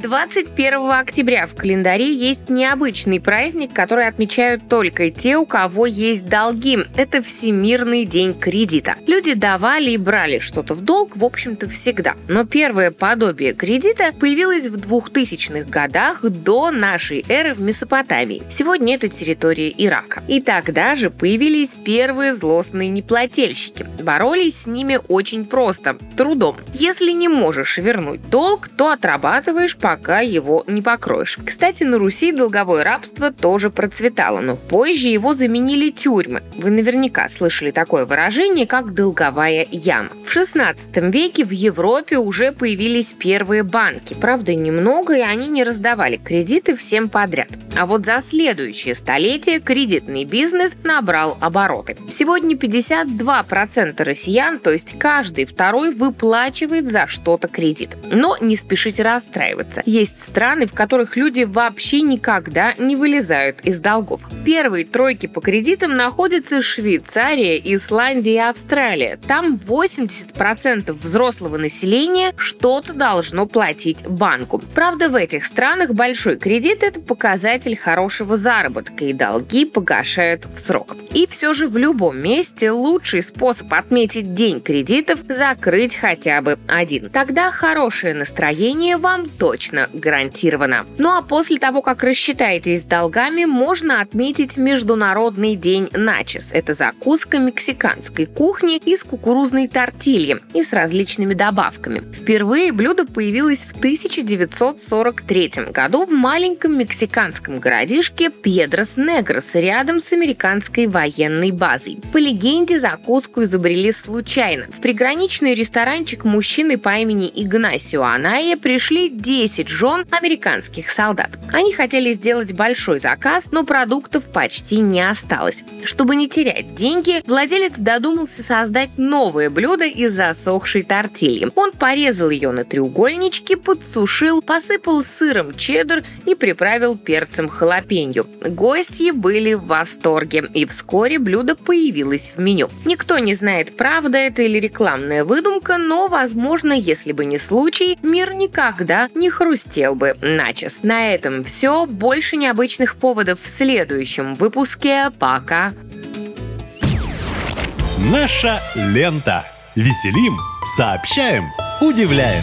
21 октября в календаре есть необычный праздник, который отмечают только те, у кого есть долги. Это Всемирный день кредита. Люди давали и брали что-то в долг, в общем-то, всегда. Но первое подобие кредита появилось в 2000-х годах до нашей эры в Месопотамии. Сегодня это территория Ирака. И тогда же появились первые злостные неплательщики. Боролись с ними очень просто – трудом. Если не можешь вернуть долг, то отрабатываешь пока его не покроешь. Кстати, на Руси долговое рабство тоже процветало, но позже его заменили тюрьмы. Вы наверняка слышали такое выражение, как «долговая яма». В 16 веке в Европе уже появились первые банки. Правда, немного, и они не раздавали кредиты всем подряд. А вот за следующее столетие кредитный бизнес набрал обороты. Сегодня 52% россиян, то есть каждый второй, выплачивает за что-то кредит. Но не спешите расстраиваться. Есть страны, в которых люди вообще никогда не вылезают из долгов. Первые тройки по кредитам находятся Швейцария, Исландия и Австралия. Там 80% взрослого населения что-то должно платить банку. Правда, в этих странах большой кредит – это показатель хорошего заработка, и долги погашают в срок. И все же в любом месте лучший способ отметить день кредитов – закрыть хотя бы один. Тогда хорошее настроение вам точно точно гарантировано. Ну а после того, как рассчитаетесь с долгами, можно отметить Международный день начес. Это закуска мексиканской кухни из кукурузной тортильи и с различными добавками. Впервые блюдо появилось в 1943 году в маленьком мексиканском городишке Пьедрос Негрос рядом с американской военной базой. По легенде, закуску изобрели случайно. В приграничный ресторанчик мужчины по имени Игнасио Аная пришли 10 10 жен американских солдат. Они хотели сделать большой заказ, но продуктов почти не осталось. Чтобы не терять деньги, владелец додумался создать новое блюдо из засохшей тортильи. Он порезал ее на треугольнички, подсушил, посыпал сыром чеддер и приправил перцем халапеньо. Гости были в восторге, и вскоре блюдо появилось в меню. Никто не знает, правда это или рекламная выдумка, но, возможно, если бы не случай, мир никогда не хрустел хрустел бы начес. На этом все. Больше необычных поводов в следующем выпуске. Пока. Наша лента. Веселим, сообщаем, удивляем.